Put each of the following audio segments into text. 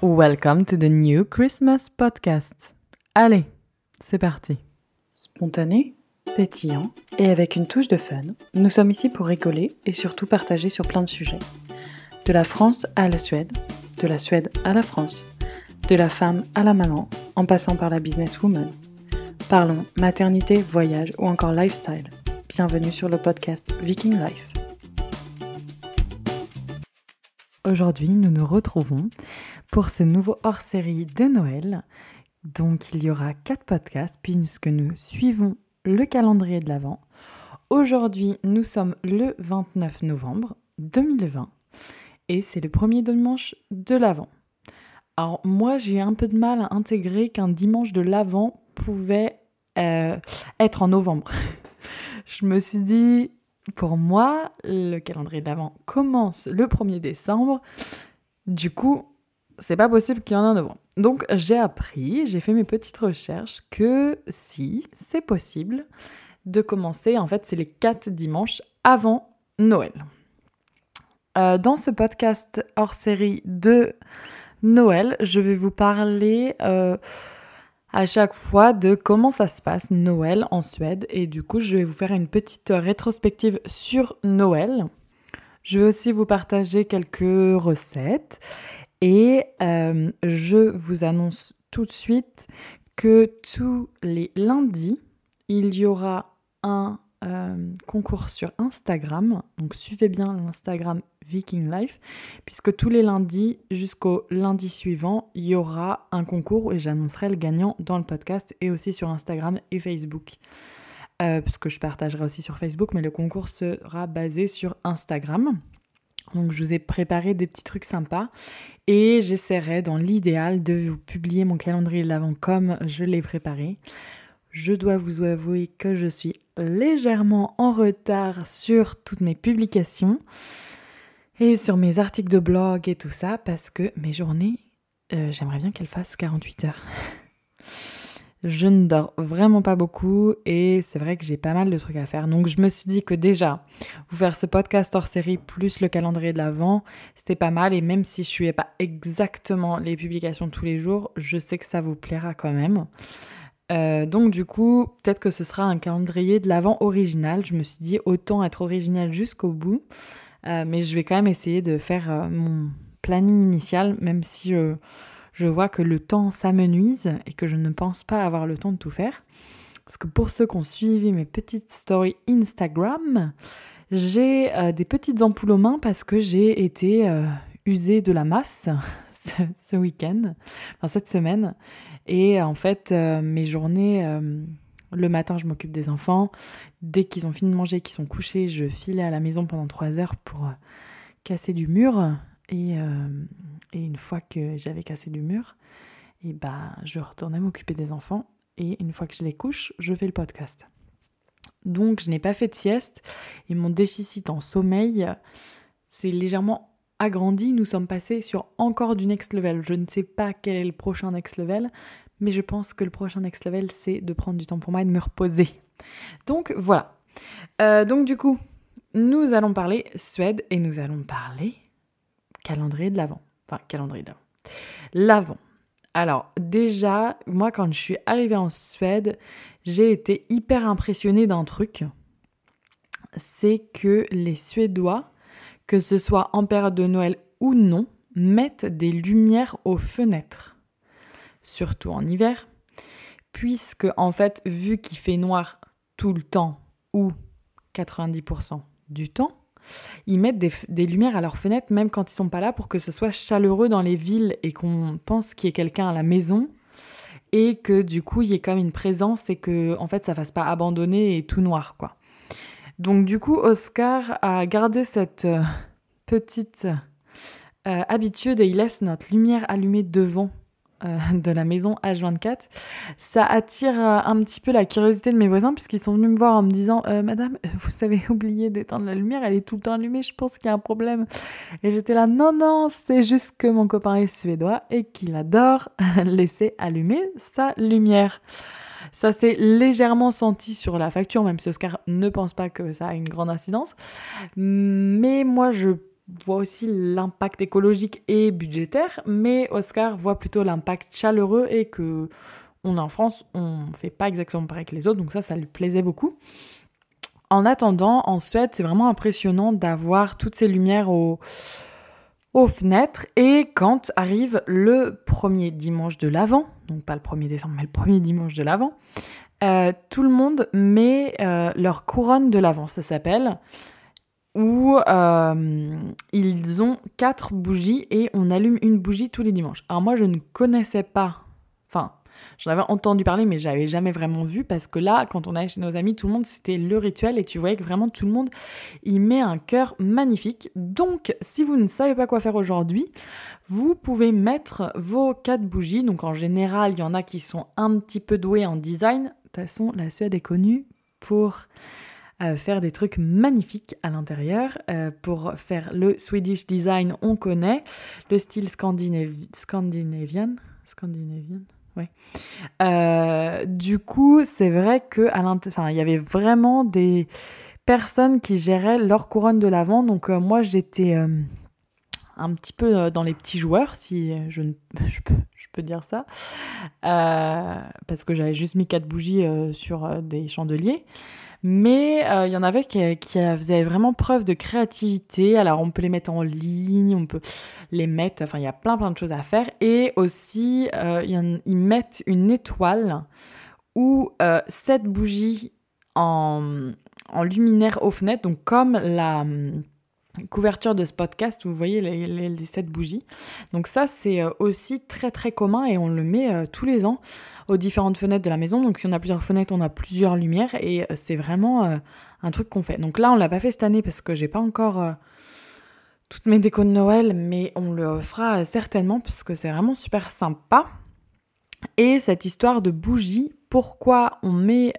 Welcome to the new Christmas podcast. Allez, c'est parti. Spontané, pétillant et avec une touche de fun, nous sommes ici pour rigoler et surtout partager sur plein de sujets. De la France à la Suède, de la Suède à la France, de la femme à la maman, en passant par la businesswoman. Parlons maternité, voyage ou encore lifestyle. Bienvenue sur le podcast Viking Life. Aujourd'hui, nous nous retrouvons pour ce nouveau hors-série de Noël. Donc, il y aura quatre podcasts puisque nous suivons le calendrier de l'Avent. Aujourd'hui, nous sommes le 29 novembre 2020 et c'est le premier dimanche de l'Avent. Alors, moi, j'ai un peu de mal à intégrer qu'un dimanche de l'Avent pouvait euh, être en novembre. Je me suis dit, pour moi, le calendrier d'avant commence le 1er décembre. Du coup, c'est pas possible qu'il y en ait un novembre. Donc, j'ai appris, j'ai fait mes petites recherches que si, c'est possible de commencer. En fait, c'est les 4 dimanches avant Noël. Euh, dans ce podcast hors série de Noël, je vais vous parler. Euh, à chaque fois de comment ça se passe Noël en Suède. Et du coup, je vais vous faire une petite rétrospective sur Noël. Je vais aussi vous partager quelques recettes. Et euh, je vous annonce tout de suite que tous les lundis, il y aura un euh, concours sur Instagram. Donc suivez bien l'Instagram Viking Life, puisque tous les lundis jusqu'au lundi suivant, il y aura un concours et j'annoncerai le gagnant dans le podcast et aussi sur Instagram et Facebook. Euh, parce que je partagerai aussi sur Facebook, mais le concours sera basé sur Instagram. Donc je vous ai préparé des petits trucs sympas et j'essaierai dans l'idéal de vous publier mon calendrier de l'avant comme je l'ai préparé. Je dois vous avouer que je suis légèrement en retard sur toutes mes publications et sur mes articles de blog et tout ça parce que mes journées, euh, j'aimerais bien qu'elles fassent 48 heures. Je ne dors vraiment pas beaucoup et c'est vrai que j'ai pas mal de trucs à faire. Donc je me suis dit que déjà, vous faire ce podcast hors série plus le calendrier de l'avant, c'était pas mal et même si je suis pas exactement les publications tous les jours, je sais que ça vous plaira quand même. Euh, donc du coup, peut-être que ce sera un calendrier de l'avant original. Je me suis dit autant être original jusqu'au bout. Euh, mais je vais quand même essayer de faire euh, mon planning initial, même si je vois que le temps s'amenuise et que je ne pense pas avoir le temps de tout faire. Parce que pour ceux qui ont suivi mes petites stories Instagram, j'ai des petites ampoules aux mains parce que j'ai été usée de la masse ce, week-end, enfin cette semaine. Et en fait, euh, mes journées, euh, le matin, je m'occupe des enfants. Dès qu'ils ont fini de manger, qu'ils sont couchés, je filais à la maison pendant trois heures pour euh, casser du mur. Et, fois que j'avais cassé du mur, et bah, je retournais m'occuper des enfants. Et une fois que je les couche, je fais le podcast. Donc, je n'ai pas fait de sieste. Et mon déficit en sommeil, c'est légèrement agrandi, nous sommes passés sur encore du next level. Je ne sais pas quel est le prochain next level, mais je pense que le prochain next level, c'est de prendre du temps pour moi et de me reposer. Donc voilà. Euh, donc du coup, nous allons parler Suède et nous allons parler calendrier de l'Avent. Enfin, calendrier de l'Avent. L'Avent. Alors déjà, moi quand je suis arrivée en Suède, j'ai été hyper impressionnée d'un truc. C'est que les Suédois que ce soit en période de Noël ou non, mettent des lumières aux fenêtres, surtout en hiver, puisque en fait, vu qu'il fait noir tout le temps ou 90% du temps, ils mettent des, lumières à leurs fenêtres même quand ils sont pas là pour que ce soit chaleureux dans les villes et qu'on pense qu'il y ait quelqu'un à la maison et que du coup il y ait comme une présence et que en fait ça fasse pas abandonner et tout noir quoi. Donc du coup, Oscar a gardé cette euh, petite euh, habitude et il laisse notre lumière allumée devant de la maison H24. Ça attire un petit peu la curiosité de mes voisins puisqu'ils sont venus me voir en me disant Madame, vous avez oublié d'éteindre la lumière, elle est tout le temps allumée, je pense qu'il y a un problème. Et j'étais là Non, non, c'est juste que mon copain est suédois et qu'il adore laisser allumer sa lumière. Ça s'est légèrement senti sur la facture, même si Oscar ne pense pas que ça a une grande incidence. Mais moi, je voit aussi l'impact écologique et budgétaire, mais Oscar voit plutôt l'impact chaleureux et que on est en France, on fait pas exactement pareil que les autres, donc ça, ça lui plaisait beaucoup. En attendant, en Suède, c'est vraiment impressionnant d'avoir toutes ces lumières aux, fenêtres. Et quand arrive le premier dimanche de l'Avent, donc pas le 1er décembre, mais le premier dimanche de l'Avent, euh, tout le monde met euh, leur couronne de l'Avent, ça s'appelle, où euh, ils ont quatre bougies et on allume une bougie tous les dimanches. Alors moi, je ne connaissais pas, enfin, J'en avais entendu parler, mais j'avais jamais vraiment vu parce que là, quand on allait chez nos amis, tout le monde, c'était le rituel et tu voyais que vraiment tout le monde y met un cœur magnifique. Donc, si vous ne savez pas quoi faire aujourd'hui, vous pouvez mettre vos quatre bougies. Donc, en général, il y en a qui sont un petit peu doués en design. De toute façon, la Suède est connue pour faire des trucs magnifiques à l'intérieur. Euh, pour faire le Swedish design, on connaît le style scandinavian. Scandinavian euh, du coup, c'est vrai que à il y avait vraiment des personnes qui géraient leur couronne de l'avant. Donc euh, moi, j'étais un petit peu dans les petits joueurs, si je, je, peux, je peux, dire ça, parce que j'avais juste mis quatre bougies sur des chandeliers. Mais euh, il y en avait qui, qui, faisaient vraiment preuve de créativité. Alors on peut les mettre en ligne, on peut les mettre, enfin il y a plein plein de choses à faire. Et aussi, euh, ils mettent une étoile ou euh, sept bougies en, en luminaire aux fenêtres, donc comme la couverture de ce podcast, vous voyez les, les, sept bougies. Donc ça, c'est euh, aussi très très commun et on le met euh, tous les ans aux différentes fenêtres de la maison. Donc si on a plusieurs fenêtres, on a plusieurs lumières et euh, c'est vraiment un truc qu'on fait. Donc là, on l'a pas fait cette année parce que j'ai pas encore toutes mes décos de Noël, mais on le fera certainement parce que c'est vraiment super sympa. Et cette histoire de bougies, pourquoi on met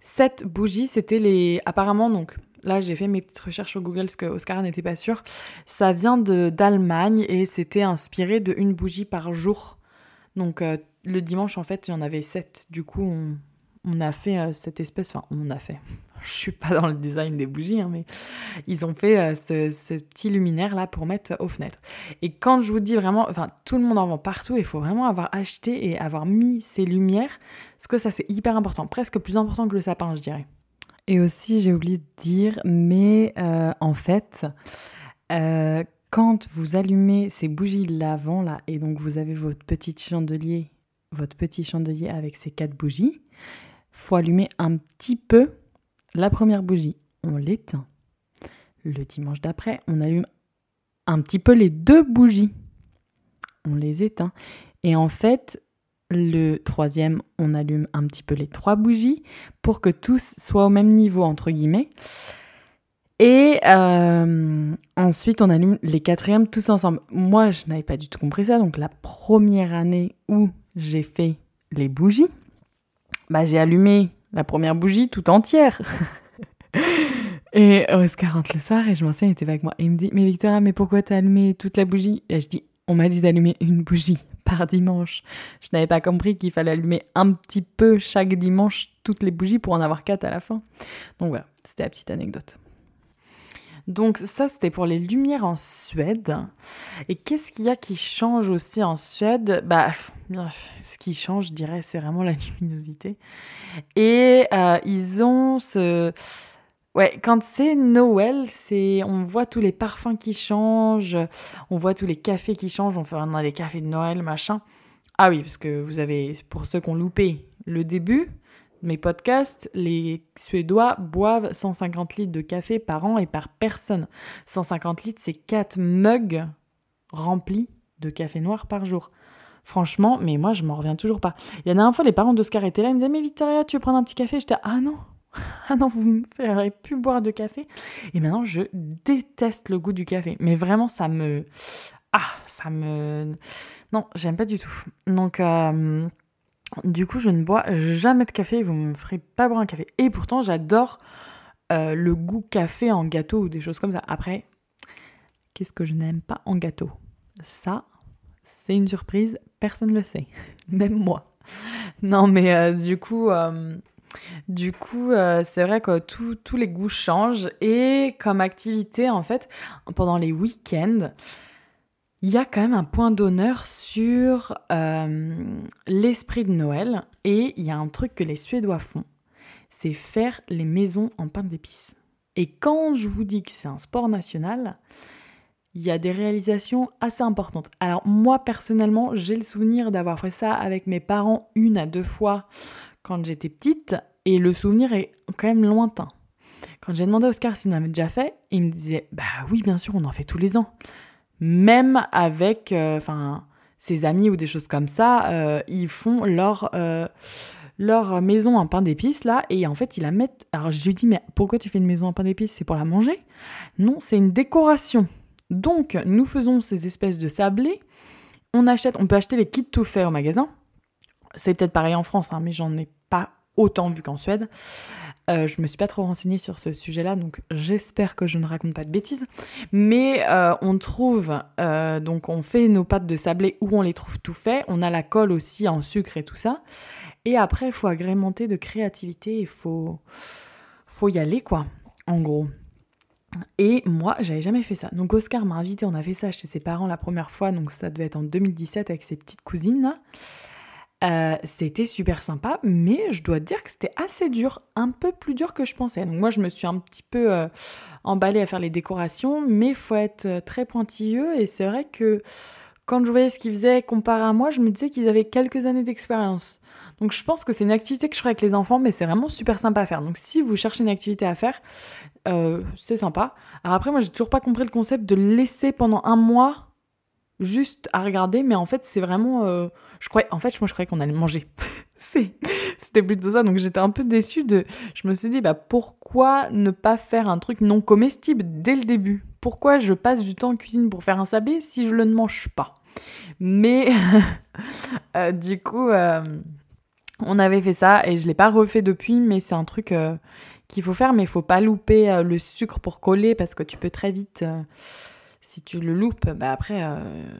sept bougies, c'était les apparemment donc Là, j'ai fait mes petites recherches sur Google parce que Oscar n'était pas sûr. Ça vient d'Allemagne et c'était inspiré de une bougie par jour. Donc euh, le dimanche, en fait, il y en avait sept. Du coup, on, a fait euh, cette espèce. Enfin, on a fait. Je suis pas dans le design des bougies, hein, mais ils ont fait euh, ce, petit luminaire là pour mettre aux fenêtres. Et quand je vous dis vraiment, enfin, tout le monde en vend partout. Il faut vraiment avoir acheté et avoir mis ces lumières, parce que ça c'est hyper important, presque plus important que le sapin, je dirais. Et aussi, j'ai oublié de dire, mais euh, en fait, euh, quand vous allumez ces bougies de l'avant là, et donc vous avez votre petit chandelier, votre petit chandelier avec ces quatre bougies, faut allumer un petit peu la première bougie. On l'éteint. Le dimanche d'après, on allume un petit peu les deux bougies. On les éteint. Et en fait, le troisième, on allume un petit peu les trois bougies pour que tous soient au même niveau, entre guillemets. Et euh, ensuite, on allume les quatrièmes tous ensemble. Moi, je n'avais pas du tout compris ça. Donc, la première année où j'ai fait les bougies, bah, j'ai allumé la première bougie tout entière. et Oscar rentre le soir et je m'en souviens, il était avec moi. Et il me dit Mais Victoria, mais pourquoi t'as allumé toute la bougie? Et je dis On m'a dit d'allumer une bougie par dimanche. Je n'avais pas compris qu'il fallait allumer un petit peu chaque dimanche toutes les bougies pour en avoir quatre à la fin. Donc voilà, c'était la petite anecdote. Donc ça, c'était pour les lumières en Suède. Et qu'est-ce qu'il y a qui change aussi en Suède? Bah, ce qui change, je dirais, c'est vraiment la luminosité. Et euh, ils ont ce Ouais, quand c'est Noël, c'est on voit tous les parfums qui changent, on voit tous les cafés qui changent, on fait dans les cafés de Noël, machin. Ah oui, parce que vous avez, pour ceux qui ont loupé le début, mes podcasts, les Suédois boivent 150 litres de café par an et par personne. 150 litres, c'est 4 mugs remplis de café noir par jour. Franchement, mais moi, je m'en reviens toujours pas. Il y a un fois, les parents d'Oscar étaient là, ils me disaient Mais Victoria, tu veux prendre un petit café? J'étais Ah non, ah non, vous me ferez plus boire de café. Et maintenant, je déteste le goût du café. Mais vraiment, ça me. Ah, ça me. Non, j'aime pas du tout. Donc, euh, du coup, je ne bois jamais de café. Vous me ferez pas boire un café. Et pourtant, j'adore euh, le goût café en gâteau ou des choses comme ça. Après, qu'est-ce que je n'aime pas en gâteau? Ça, c'est une surprise. Personne ne le sait. Même moi. Non, mais euh, du coup. Du coup, euh, c'est vrai que tous les goûts changent. Et comme activité, en fait, pendant les week-ends, il y a quand même un point d'honneur sur euh, l'esprit de Noël. Et il y a un truc que les Suédois font, c'est faire les maisons en pain d'épices. Et quand je vous dis que c'est un sport national, il y a des réalisations assez importantes. Alors moi personnellement, j'ai le souvenir d'avoir fait ça avec mes parents une à deux fois quand j'étais petite, et le souvenir est quand même lointain. Quand j'ai demandé à Oscar s'il avait déjà fait, il me disait Bah oui, bien sûr, on en fait tous les ans. Même avec euh, ses amis ou des choses comme ça, euh, ils font leur, euh, leur maison en pain d'épices là, et en fait, ils la mettent. Alors je lui dis Mais pourquoi tu fais une maison en pain d'épices? C'est pour la manger? Non, c'est une décoration. Donc, nous faisons ces espèces de sablés. On achète, on peut acheter les kits tout faits au magasin. C'est peut-être pareil en France, hein, mais j'en ai pas autant vu qu'en Suède. Euh, je me suis pas trop renseignée sur ce sujet-là, donc j'espère que je ne raconte pas de bêtises. Mais euh, on trouve, euh, donc on fait nos pâtes de sablé où on les trouve tout fait. On a la colle aussi en sucre et tout ça. Et après, il faut agrémenter de créativité. Il faut, faut y aller, quoi. En gros. Et moi, j'avais jamais fait ça. Donc Oscar m'a invité, on a fait ça chez ses parents la première fois, donc ça devait être en 2017 avec ses petites cousines. Euh, c'était super sympa, mais je dois dire que c'était assez dur, un peu plus dur que je pensais. Donc moi, je me suis un petit peu euh, emballée à faire les décorations, mais faut être euh, très pointilleux. Et c'est vrai que quand je voyais ce qu'ils faisaient comparé à moi, je me disais qu'ils avaient quelques années d'expérience. Donc je pense que c'est une activité que je ferai avec les enfants, mais c'est vraiment super sympa à faire. Donc si vous cherchez une activité à faire, c'est sympa. Alors après, moi, j'ai toujours pas compris le concept de laisser pendant un mois juste à regarder, mais en fait, c'est vraiment. Euh, je croyais, en fait, moi, je croyais qu'on allait manger. C'était plutôt ça, donc j'étais un peu déçue de. Je me suis dit, bah pourquoi ne pas faire un truc non comestible dès le début? Pourquoi je passe du temps en cuisine pour faire un sablé si je le ne mange pas? Mais euh, du coup, euh, on avait fait ça et je l'ai pas refait depuis, mais c'est un truc qu'il faut faire, mais il faut pas louper le sucre pour coller parce que tu peux très vite si tu le loupes, bah après, euh,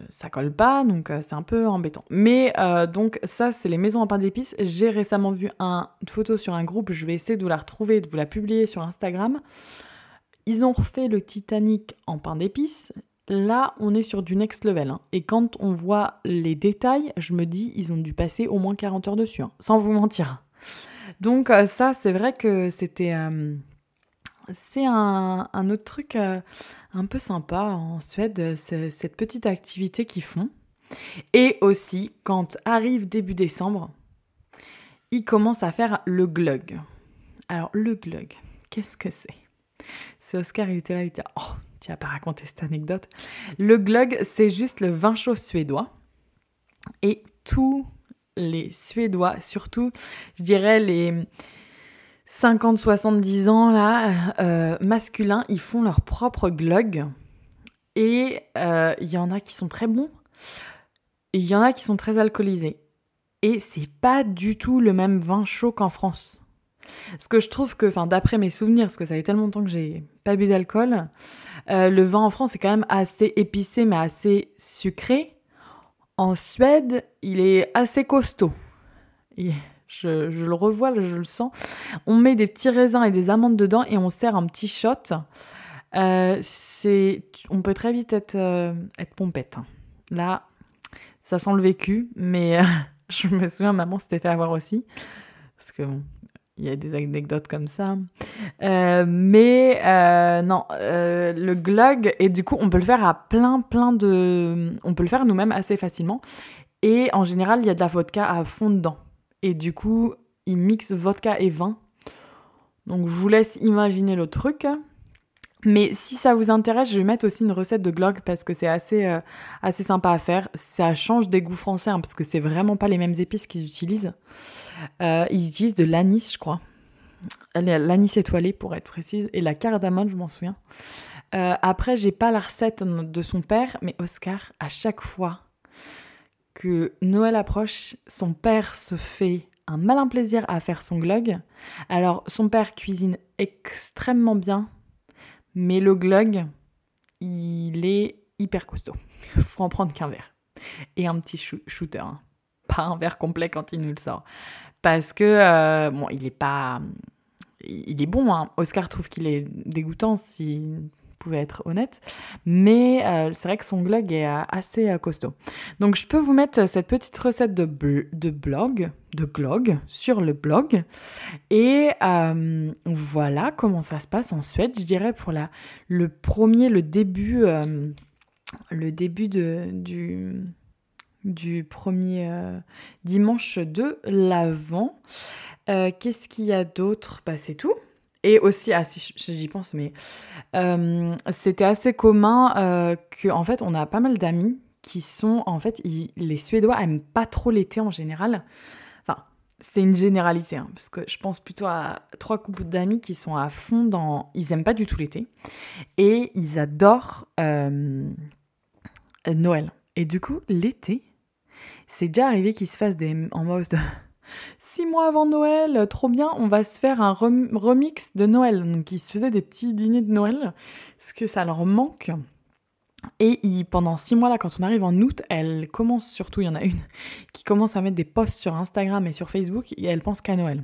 ça colle pas, donc euh, c'est un peu embêtant. Mais euh, donc ça, c'est les maisons en pain d'épices. J'ai récemment vu une photo sur un groupe, je vais essayer de vous la retrouver, de vous la publier sur Instagram. Ils ont refait le Titanic en pain d'épices. Là, on est sur du next level. Hein. Et quand on voit les détails, je me dis, ils ont dû passer au moins 40 heures dessus, hein, sans vous mentir. Donc ça, c'est vrai que c'était c'est un, autre truc euh, un peu sympa en Suède, cette petite activité qu'ils font. Et aussi, quand arrive début décembre, ils commencent à faire le glug. Alors, le glug, qu'est-ce que c'est? C'est Oscar, il était là, il était Oh, tu vas pas raconter cette anecdote. Le glug, c'est juste le vin chaud suédois. Et tous les Suédois, surtout, je dirais les 50-70 ans, là, euh, masculins, ils font leur propre glug. Et euh, il y en a qui sont très bons. Et il y en a qui sont très alcoolisés. Et c'est pas du tout le même vin chaud qu'en France. Parce que je trouve que, enfin, d'après mes souvenirs, parce que ça fait tellement longtemps que j'ai pas bu d'alcool, euh, le vin en France est quand même assez épicé, mais assez sucré. En Suède, il est assez costaud. Et je, le revois, je le sens. On met des petits raisins et des amandes dedans et on sert un petit shot. Euh, c'est, on peut très vite être, euh, être pompette. Là, ça sent le vécu, mais euh, je me souviens, maman s'était fait avoir aussi. Parce que il y a des anecdotes comme ça. mais non, le glug, et du coup, on peut le faire à plein, plein de. On peut le faire nous-mêmes assez facilement. Et en général, il y a de la vodka à fond dedans. Et du coup, ils mixent vodka et vin. Donc je vous laisse imaginer le truc. Mais si ça vous intéresse, je vais mettre aussi une recette de glog parce que c'est assez, euh, assez sympa à faire. Ça change des goûts français hein, parce que c'est vraiment pas les mêmes épices qu'ils utilisent. Euh, ils utilisent de l'anis, je crois. L'anis étoilé pour être précise. Et la cardamone, je m'en souviens. Euh, après, j'ai pas la recette de son père, mais Oscar, à chaque fois, que Noël approche, son père se fait un malin plaisir à faire son glog. Alors, son père cuisine extrêmement bien, mais le glog, il est hyper costaud. Faut en prendre qu'un verre. Et un petit shooter. Hein. Pas un verre complet quand il nous le sort. parce que, bon, il est pas. Il est bon, hein. Oscar trouve qu'il est dégoûtant si pouvait être honnête. Mais euh, c'est vrai que son blog est euh, assez euh, costaud. Donc je peux vous mettre cette petite recette de, blog, de glog, sur le blog. Et voilà comment ça se passe en Suède, je dirais, pour la, le premier, le début, le début de, du du premier dimanche de l'Avent. Qu'est-ce qu'il y a d'autre? Bah, C'est tout. Et aussi, ah, si j'y pense, mais euh, c'était assez commun euh, qu'en fait, on a pas mal d'amis qui sont, en fait, les Suédois aiment pas trop l'été en général. Enfin, c'est une généralité, hein, parce que je pense plutôt à trois couples d'amis qui sont à fond dans... Ils aiment pas du tout l'été. Et ils adorent euh, Noël. Et du coup, l'été, c'est déjà arrivé qu'ils se fassent des... en mode de six mois avant Noël, trop bien, on va se faire un remix de Noël. Donc ils se faisaient des petits dîners de Noël, parce que ça leur manque. Et pendant six mois là, quand on arrive en août, elle commence surtout, il y en a une qui commence à mettre des posts sur Instagram et sur Facebook et elle pense qu'à Noël.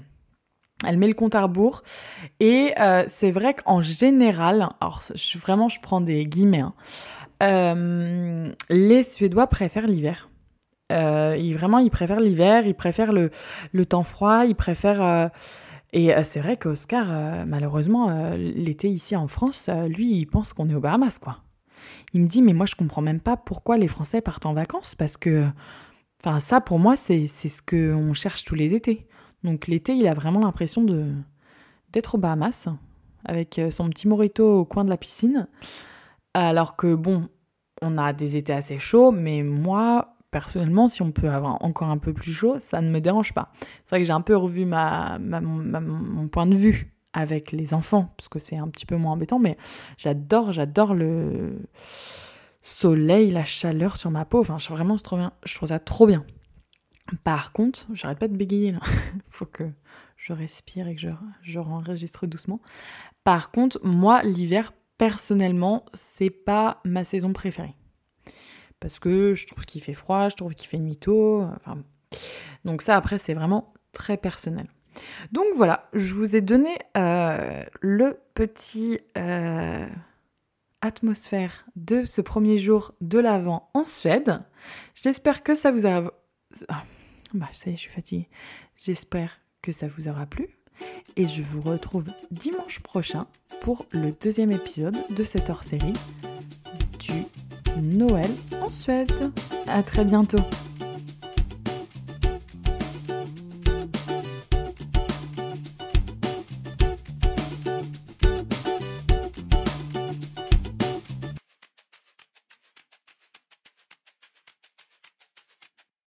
Elle met le compte à rebours et euh, c'est vrai qu'en général, alors vraiment je prends des guillemets, hein, euh, les Suédois préfèrent l'hiver. Euh, il, vraiment, l'hiver, il préfère le, le, temps froid, il préfère... Euh, et euh, c'est vrai qu'Oscar, malheureusement, l'été ici en France, lui, il pense qu'on est aux Bahamas, quoi. Il me dit, mais moi, je comprends même pas pourquoi les Français partent en vacances, parce que... Enfin, ça, pour moi, c'est ce qu'on cherche tous les étés. Donc l'été, il a vraiment l'impression de d'être aux Bahamas, avec son petit morito au coin de la piscine. Alors que, bon, on a des étés assez chauds, mais moi, personnellement, si on peut avoir encore un peu plus chaud, ça ne me dérange pas. C'est vrai que j'ai un peu revu mon point de vue avec les enfants, parce que c'est un petit peu moins embêtant, mais j'adore, j'adore le soleil, la chaleur sur ma peau. Enfin, vraiment, je trouve, je trouve ça trop bien. Par contre, j'arrête pas de bégayer là. Faut que je respire et que je, je enregistre doucement. Par contre, moi, l'hiver, personnellement, c'est pas ma saison préférée parce que je trouve qu'il fait froid, je trouve qu'il fait nuit tôt. Donc ça, après, c'est vraiment très personnel. Donc voilà, je vous ai donné euh, le petit euh, atmosphère de ce premier jour de l'Avent en Suède. J'espère que ça vous a... Ah, bah, ça y est, je suis fatiguée. J'espère que ça vous aura plu. Et je vous retrouve dimanche prochain pour le deuxième épisode de cette hors-série Noël en Suède. À très bientôt.